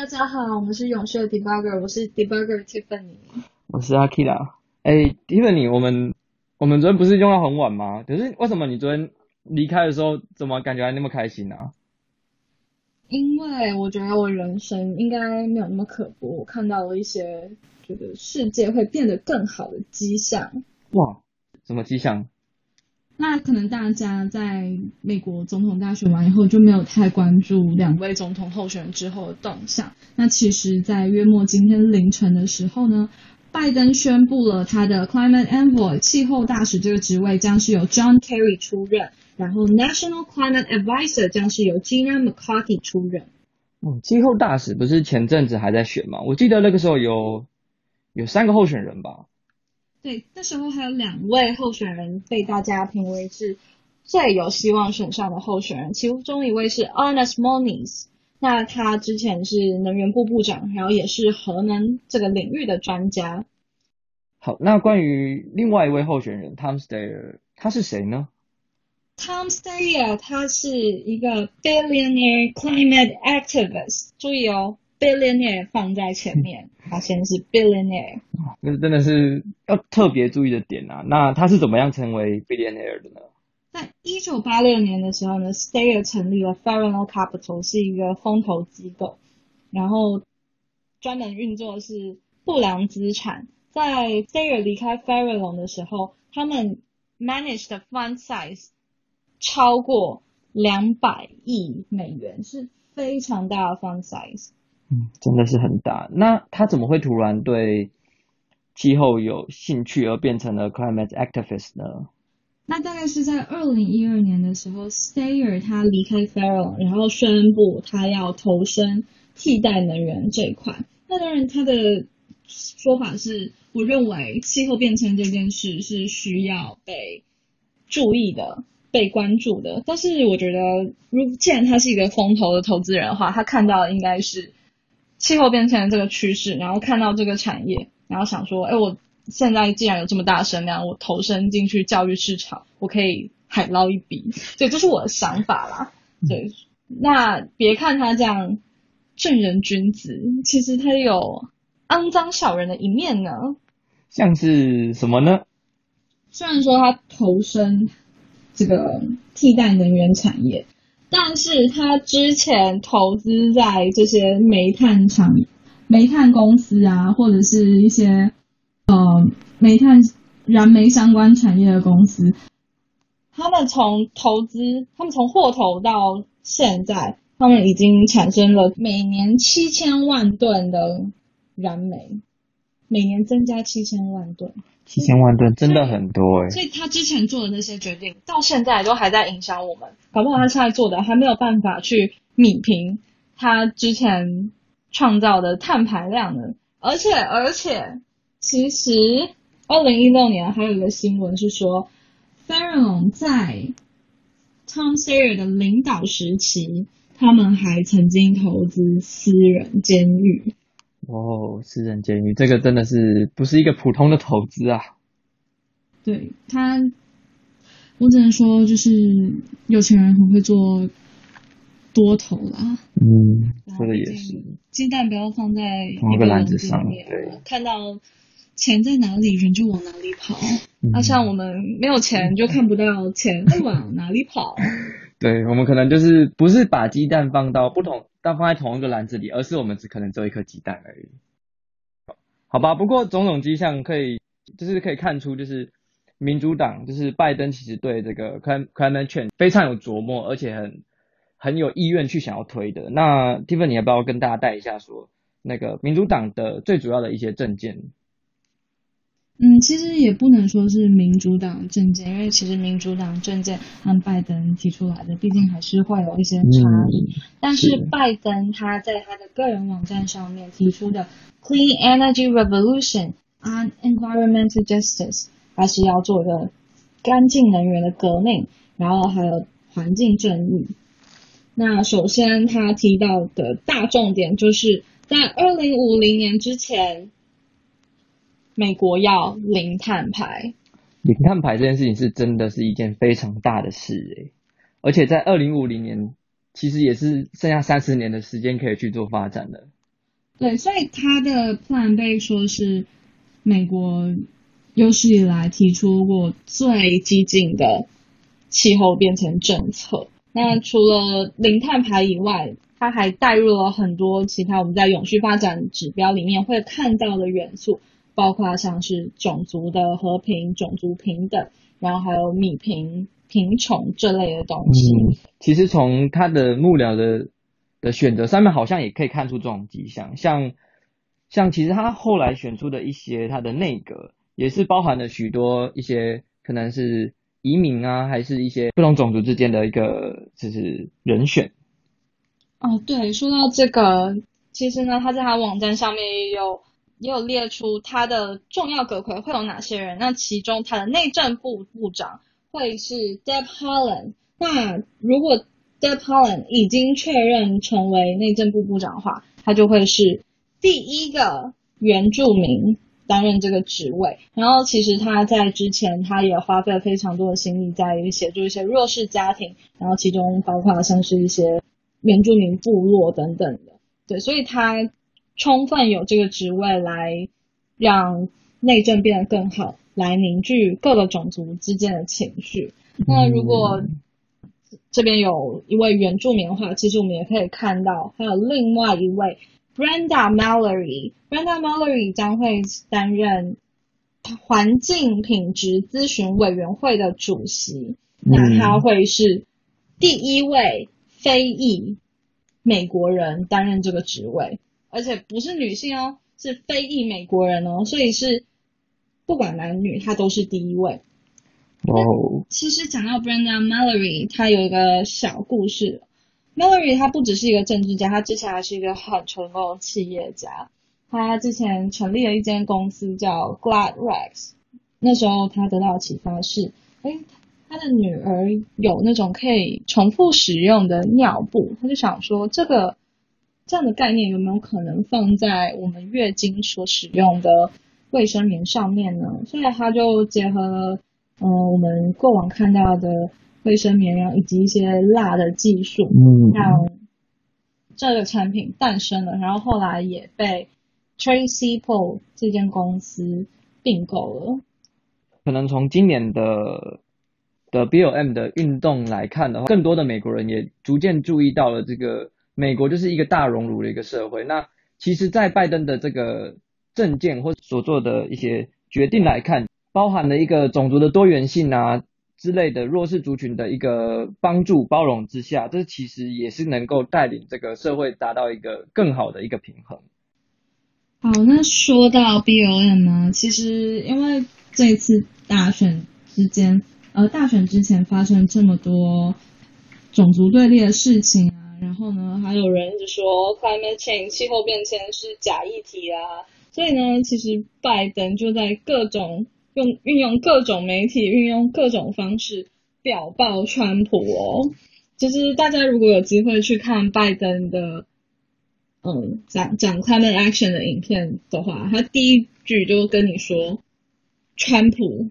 大家好，我们是勇士的 Debugger，我是 Debugger Tiffany。我是 Akira。哎，Tiffany，我们我们昨天不是用到很晚吗？可是为什么你昨天离开的时候，怎么感觉还那么开心呢、因为我觉得我人生应该没有那么可怖，我看到了一些觉得世界会变得更好的迹象。哇，什么迹象？那可能大家在美国总统大选完以后就没有太关注两位总统候选人之后的动向。那其实，在约莫今天凌晨的时候呢，拜登宣布了他的 Climate Envoy 气候大使这个职位将是由 John Kerry 出任，然后 National Climate Advisor 将是由 Gina McCarthy 出任。哦，气候大使不是前阵子还在选吗？我记得那个时候有有三个候选人吧？对，那时候还有两位候选人被大家评为是最有希望选上的候选人，其中一位是 Ernest Moniz，那他之前是能源部部长，然后也是核能这个领域的专家。好，那关于另外一位候选人 Tom Steyer，他是谁呢？Tom Steyer 他是一个 billionaire climate activist，注意哦，billionaire 放在前面，他先是 billionaire。那真的是要特别注意的点啊。那他是怎么样成为 billionaire 的呢？在一九八六年的时候呢，Steyer 成立了 Farallon Capital，是一个风投机构，然后专门运作的是不良资产。在 Steyer 离开 Farallon 的时候，他们 managed 的 fund size 超过两百亿美元，是非常大的 fund size。嗯，真的是很大。那他怎么会突然对气候有兴趣而变成了 climate activist 呢？那大概是在二零一二年的时候，Stayer 他离开 Farallon，然后宣布他要投身替代能源这一块。那当然，他的说法是，我认为气候变迁这件事是需要被注意的、被关注的。但是我觉得，如既然他是一个风投的投资人的话，他看到的应该是气候变迁的这个趋势，然后看到这个产业，然后想说，哎，我现在既然有这么大声量，我投身进去教育市场，我可以海捞一笔。对，这是我的想法啦。对，那别看他这样正人君子，其实他有肮脏小人的一面呢。像是什么呢？虽然说他投身这个替代能源产业，但是他之前投资在这些煤炭厂、煤炭公司啊，或者是一些呃煤炭燃煤相关产业的公司，他们从投资，他们从获投到现在，他们已经产生了每年七千万吨的燃煤，每年增加七千万吨。七千万吨真的很多哎、所以他之前做的那些决定，到现在都还在影响我们。搞不好他现在做的还没有办法去弭平他之前创造的碳排量呢。而且，而且，其实二零一六年还有一个新闻是说 l o n 在 Tom Sawyer 的领导时期，他们还曾经投资私人监狱。哦，私人监狱这个真的是不是一个普通的投资啊？对他，我只能说，就是有钱人很会做多头啦。嗯，说的也是。鸡蛋不要放在同一个篮子上面对看到钱在哪里，人就往哪里跑。嗯那、像我们没有钱，就看不到钱会往哪里跑。对，我们可能就是不是把鸡蛋放到不同，但放在同一个篮子里，而是我们只可能只有一颗鸡蛋而已。好吧，不过种种迹象可以，就是可以看出，就是民主党，就是拜登其实对这个 climate change 非常有琢磨，而且很很有意愿去想要推的。那 Tiffany 你要不要跟大家带一下说，那个民主党的最主要的一些政见？嗯，其实也不能说是民主党政见，因为其实民主党政见和拜登提出来的，毕竟还是会有一些差异。但是是拜登他在他的个人网站上面提出的 Clean Energy Revolution on Environmental Justice，他是要做一个干净能源的革命，然后还有环境正义。那首先他提到的大重点就是在二零五零年之前，美国要零碳排。零碳排这件事情是真的是一件非常大的事诶，而且在二零五零年，其实也是剩下三十年的时间可以去做发展的。对，所以他的 plan 被说是美国有史以来提出过最激进的气候变迁政策。那除了零碳排以外，它还带入了很多其他我们在永续发展指标里面会看到的元素，包括像是种族的和平、种族平等，然后还有米平贫穷这类的东西。嗯，其实从他的幕僚的的选择上面，好像也可以看出这种迹象。像像其实他后来选出的一些他的内阁，也是包含了许多一些可能是移民啊，还是一些不同种族之间的一个就是人选。哦，对，说到这个，其实呢，他在他网站上面也有也有列出他的重要阁魁会有哪些人。那其中他的内政部部长会是 Deb Haaland。那如果 Deb Haaland 已经确认成为内政部部长的话，他就会是第一个原住民担任这个职位。然后其实他在之前他也花费了非常多的心力在于协助一些弱势家庭，然后其中包括像是一些。原住民部落等等的，对，所以他充分有这个职位来让内政变得更好，来凝聚各个种族之间的情绪。那如果这边有一位原住民的话，其实我们也可以看到，还有另外一位 Brenda Mallory，Brenda Mallory 将会担任环境品质咨询委员会的主席，那他会是第一位。非裔美国人担任这个职位，而且不是女性哦，是非裔美国人哦，所以是不管男女，他都是第一位。哦，其实讲到 Brenda Mallory，她有一个小故事。Mallory 她不只是一个政治家，她之前还是一个很成功的企业家。她之前成立了一间公司叫 Glad Rags，那时候她得到的启发是，哎。她的女儿有那种可以重复使用的尿布，她就想说这个这样的概念有没有可能放在我们月经所使用的卫生棉上面呢？所以它就结合了嗯我们过往看到的卫生棉，然后以及一些蜡的技术，嗯，让这个产品诞生了。然后后来也被 Tracy Paul 这间公司并购了。可能从今年的。的 B L M 的运动来看的话，更多的美国人也逐渐注意到了这个美国就是一个大熔炉的一个社会。那其实，在拜登的这个政见或所做的一些决定来看，包含了一个种族的多元性啊之类的弱势族群的一个帮助包容之下，这其实也是能够带领这个社会达到一个更好的一个平衡。好，那说到 B L M 呢，其实因为这一次大选之间。呃，大选之前发生这么多种族对立的事情啊，然后呢，还有人就说 climate change 气候变迁是假议题啊，所以呢，其实拜登就在各种用运用各种媒体，运用各种方式表爆川普哦。就是大家如果有机会去看拜登的嗯讲讲 climate action 的影片的话，他第一句就跟你说川普。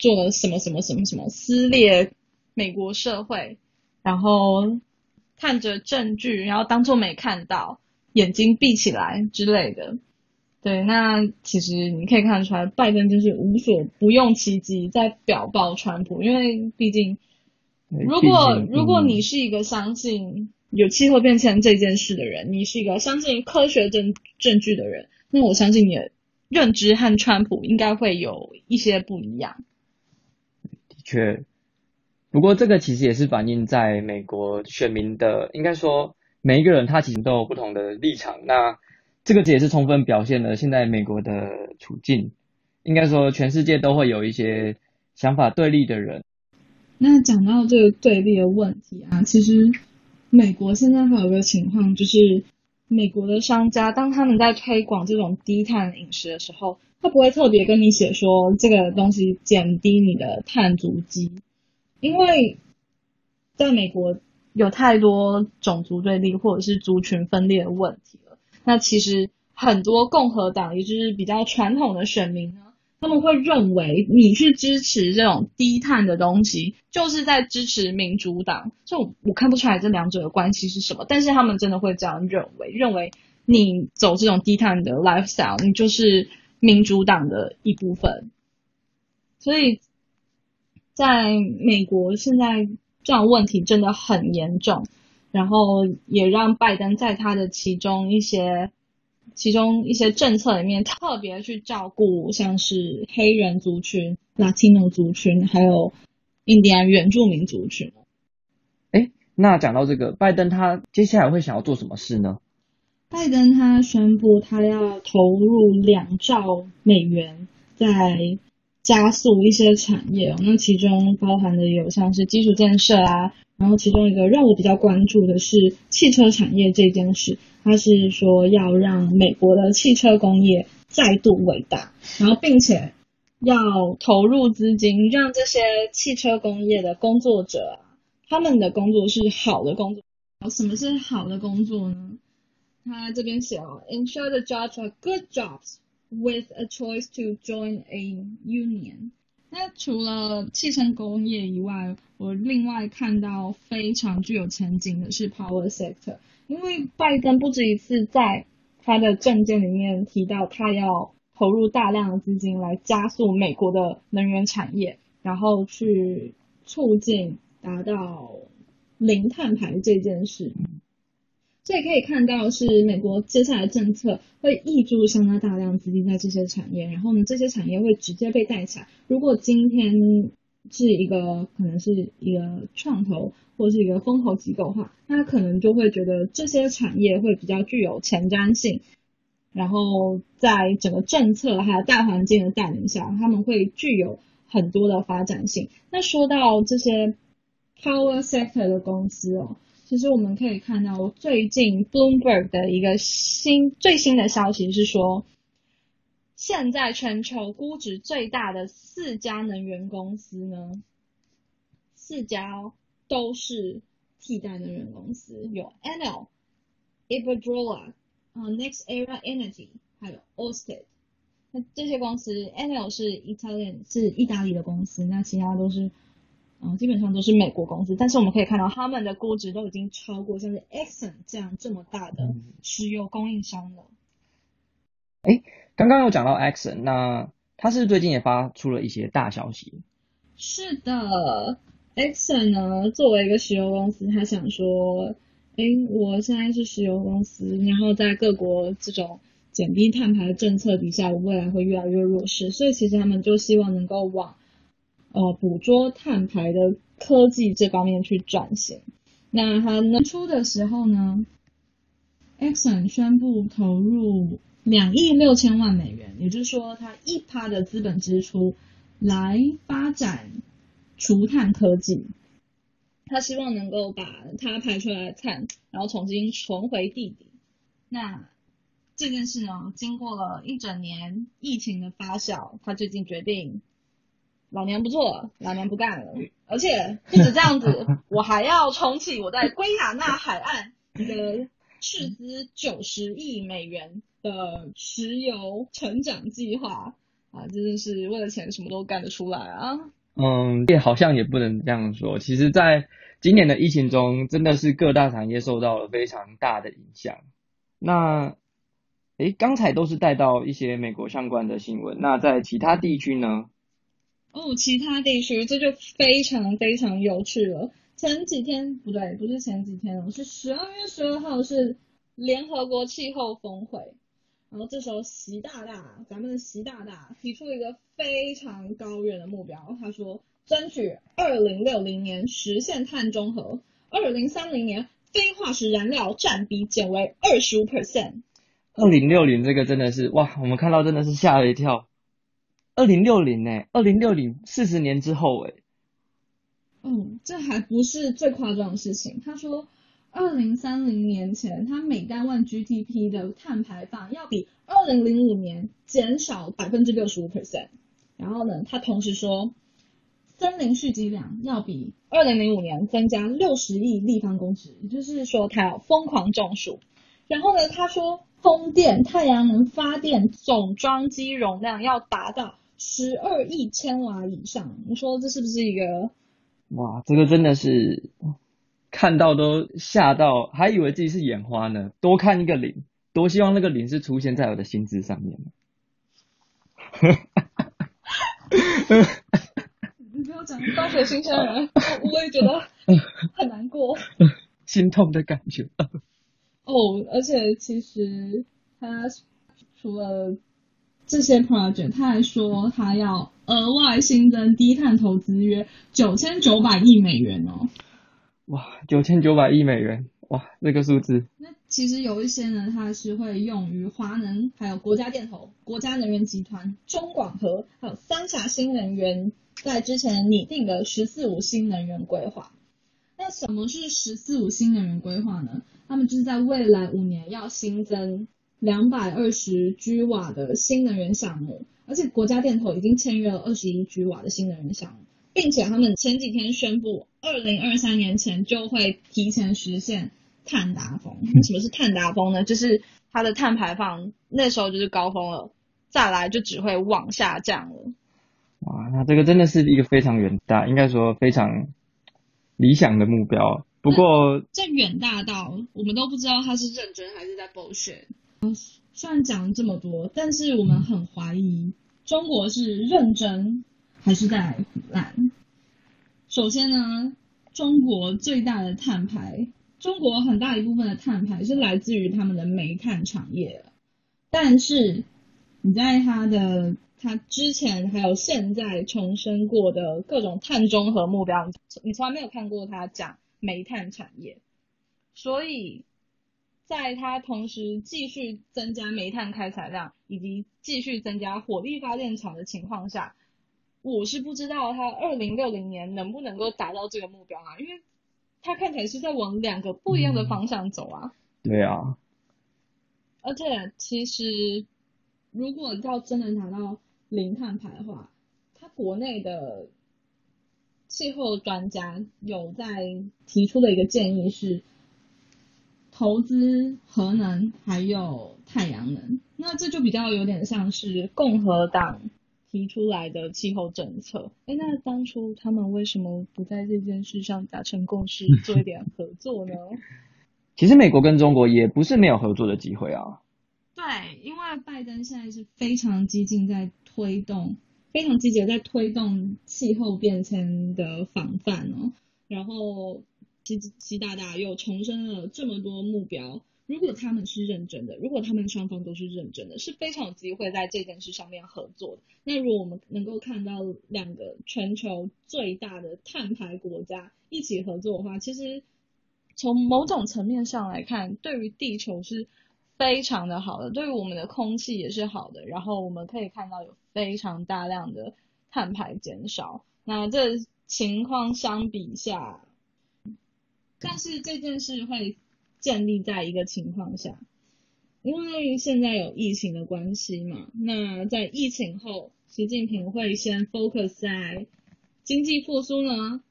做了什么什么什么什么撕裂美国社会，然后看着证据，然后当做没看到，眼睛闭起来之类的。对，那其实你可以看出来，拜登就是无所不用其极在表爆川普，因为毕竟，如果如果你是一个相信有气候变迁这件事的人，你是一个相信科学证证据的人，那我相信你的认知和川普应该会有一些不一样。的确，不过这个其实也是反映在美国选民的，应该说每一个人他其实都有不同的立场。那这个也是充分表现了现在美国的处境。应该说全世界都会有一些想法对立的人。那讲到这个对立的问题啊，其实美国现在还有个情况，就是美国的商家当他们在推广这种低碳饮食的时候。他不会特别跟你写说这个东西减低你的碳足迹，因为在美国有太多种族对立或者是族群分裂的问题了。那其实很多共和党，也就是比较传统的选民呢，他们会认为你去支持这种低碳的东西，就是在支持民主党。就我看不出来这两者的关系是什么，但是他们真的会这样认为，认为。你走这种低碳的 lifestyle，你就是民主党的一部分。所以，在美国现在这样问题真的很严重，然后也让拜登在他的其中一些。其中一些政策里面特别去照顾像是黑人族群、Latino 族群，还有印第安原住民族群。哎，那讲到这个，拜登他接下来会想要做什么事呢？拜登他宣布他要投入两兆美元，在加速一些产业，那其中包含的有像是基础建设啊，然后其中一个让我比较关注的是汽车产业这件事。它是说要让美国的汽车工业再度伟大，然后并且要投入资金，让这些汽车工业的工作者啊，他们的工作是好的工作。什么是好的工作呢？他这边写哦，ensure the jobs are good jobs with a choice to join a union。那除了汽车工业以外，我另外看到非常具有前景的是 power sector。因为拜登不止一次在他的政见里面提到，他要投入大量的资金来加速美国的能源产业，然后去促进达到零碳排这件事。所以可以看到，是美国接下来政策会挹注相当大量资金在这些产业，然后呢，这些产业会直接被带起来。如果今天是一个可能是一个创投或是一个风投机构的话，那可能就会觉得这些产业会比较具有前瞻性，然后在整个政策还有大环境的带领下，他们会具有很多的发展性。那说到这些 power sector 的公司哦，其实我们可以看到最近 Bloomberg 的一个新最新的消息是说。现在全球估值最大的四家能源公司呢，四家都是替代能源公司，有 Enel、Iberdrola、啊 NextEra Energy，还有 Orsted。那这些公司，Enel 是 Italian 是意大利的公司，那其他都是，嗯，基本上都是美国公司。但是我们可以看到，他们的估值都已经超过像是 Exxon 这样这么大的石油供应商了。哎。刚刚有讲到 Exxon，那他是最近也发出了一些大消息。是的，Exxon 呢，作为一个石油公司，他想说，哎，我现在是石油公司，然后在各国这种减低碳排的政策底下，我未来会越来越弱势，所以其实他们就希望能够往呃捕捉碳排的科技这方面去转型。那它年初的时候呢，Exxon 宣布投入。两亿六千万美元，也就是说，它一趴的资本支出来发展除碳科技，他希望能够把它排出来的碳，然后重新存回地底。那这件事呢，经过了一整年疫情的发酵，他最近决定老娘不做了，老娘不干了，而且不止这样子，我还要重启我在圭亚那海岸的斥资九十亿美元。的石油成长计划啊，真的是为了钱什么都干得出来啊！嗯，也好像也不能这样说。其实，在今年的疫情中，真的是各大产业受到了非常大的影响。那，诶，刚才都是带到一些美国相关的新闻。那在其他地区呢？哦，其他地区这就非常非常有趣了。前几天不对，不是前几天哦，是十二月十二号，是联合国气候峰会。然后这时候，习大大，咱们的习大大提出了一个非常高远的目标，他说，争取二零六零年实现碳中和，二零三零年非化石燃料占比减为二十五 percent。二零六零这个真的是哇，我们看到真的是吓了一跳。二零六零呢？二零六零四十年之后哎。嗯，这还不是最夸张的事情，他说。二零三零年前，它每单位 GDP 的碳排放要比二零零五年减少百分之六十五 percent。然后呢，他同时说，森林蓄积量要比二零零五年增加六十亿立方公尺，也就是说，他要疯狂种树。然后呢，他说，风电、太阳能发电总装机容量要达到十二亿千瓦以上。你说这是不是一个？哇，这个真的是。看到都吓到，还以为自己是眼花呢。多看一个零，多希望那个零是出现在我的薪资上面。你不要讲大学新鲜人，我也觉得很难过，心痛的感觉。哦，而且其实他除了这些 project，他还说他要额外新增低碳投资约九千九百亿美元哦。哇，九千九百亿美元，哇，这个数字。那其实有一些呢，它是会用于华能，还有国家电投、国家能源集团、中广核，还有三峡新能源在之前拟定的“十四五”新能源规划。那什么是“十四五”新能源规划呢？他们就是在未来五年要新增两百二十 G 瓦的新能源项目，而且国家电投已经签约了二十一 G 瓦的新能源项目。并且他们前几天宣布，二零二三年前就会提前实现碳达峰。那 什么是碳达峰呢？就是它的碳排放那时候就是高峰了，再来就只会往下降了。哇，那这个真的是一个非常远大，应该说非常理想的目标。不过这远大到我们都不知道他是认真还是在 bullshit。嗯虽然讲了这么多，但是我们很怀疑中国是认真。还是在腐烂。首先呢，中国最大的碳排，中国很大一部分的碳排是来自于他们的煤炭产业。但是你在他的他之前还有现在重申过的各种碳中和目标，你从来没有看过他讲煤炭产业。所以，在它同时继续增加煤炭开采量，以及继续增加火力发电厂的情况下。我是不知道它二零六零年能不能够达到这个目标啊，因为它看起来是在往两个不一样的方向走啊。对啊。而且其实如果要真的达到零碳排的话，它国内的气候专家有在提出的一个建议是投资核能还有太阳能，那这就比较有点像是共和党。提出来的气候政策，哎，那当初他们为什么不在这件事上达成共识，做一点合作呢？其实美国跟中国也不是没有合作的机会啊。对，因为拜登现在是非常激进在推动，非常积极在推动气候变迁的防范哦。然后习习大大又重申了这么多目标。如果他们是认真的，如果他们双方都是认真的，是非常有机会在这件事上面合作的。那如果我们能够看到两个全球最大的碳排国家一起合作的话，其实从某种层面上来看，对于地球是非常的好的，对于我们的空气也是好的。然后我们可以看到有非常大量的碳排减少。那这情况相比下，但是这件事会。建立在一个情况下，因为现在有疫情的关系嘛，那在疫情后，习近平会先 focus 在经济复苏呢，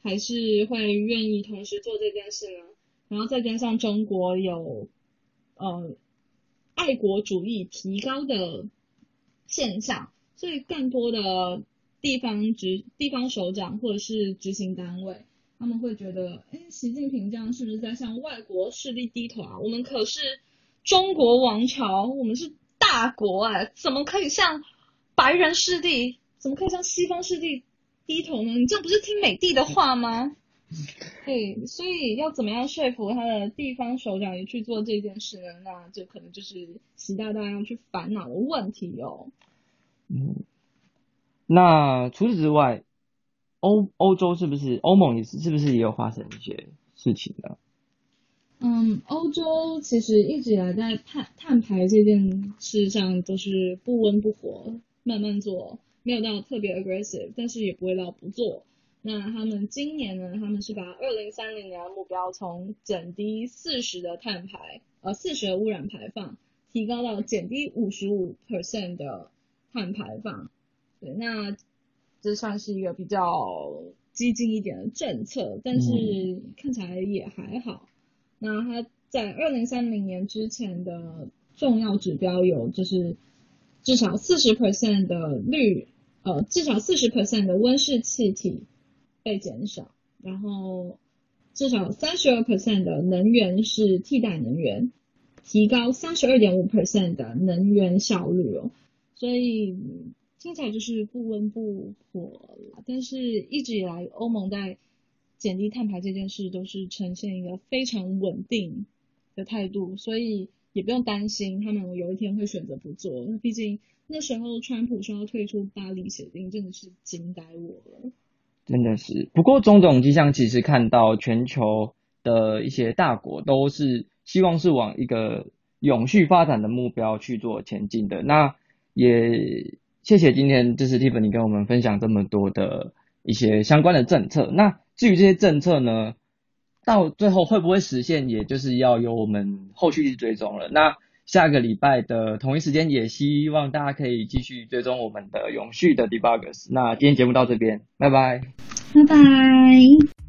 还是会愿意同时做这件事呢？然后再加上中国有呃爱国主义提高的现象，所以更多的地方执地方首长或者是执行单位。他们会觉得，哎，习近平这样是不是在向外国势力低头啊？我们可是中国王朝，我们是大国哎，怎么可以向白人势力，怎么可以向西方势力低头呢？你这不是听美帝的话吗？对，所以要怎么样说服他的地方首长也去做这件事呢？那这可能就是习大大要去烦恼的问题哦。嗯，那除此之外。欧欧洲是不是欧盟也是是不是也有发生一些事情的？嗯，欧洲其实一直以来在碳碳排这件事上都是不温不火，慢慢做，没有到特别 aggressive，但是也不会到不做。那他们今年呢，他们是把二零三零年的目标从减低四十的碳排，呃四十的污染排放，提高到减低五十五 percent 的碳排放。对，那。这算是一个比较激进一点的政策，但是看起来也还好。那它在二零三零年之前的重要指标有，就是至少四十 percent 的绿，呃，至少四十 percent 的温室气体被减少，然后至少三十二 percent 的能源是替代能源，提高三十二点五 percent 的能源效率哦，所以听起来就是不温不火了。但是一直以来，欧盟在减低碳排这件事都是呈现一个非常稳定的态度，所以也不用担心他们有一天会选择不做。那毕竟那时候川普说要退出巴黎协定，真的是惊呆我了。真的是，不过种种迹象其实看到全球的一些大国都是希望是往一个永续发展的目标去做前进的。那也谢谢今天就是 Tiffany 跟我们分享这么多的一些相关的政策。那至于这些政策呢，到最后会不会实现，也就是要由我们后续去追踪了。那下个礼拜的同一时间，也希望大家可以继续追踪我们的永续的 debugs。那今天节目到这边，拜拜，拜拜。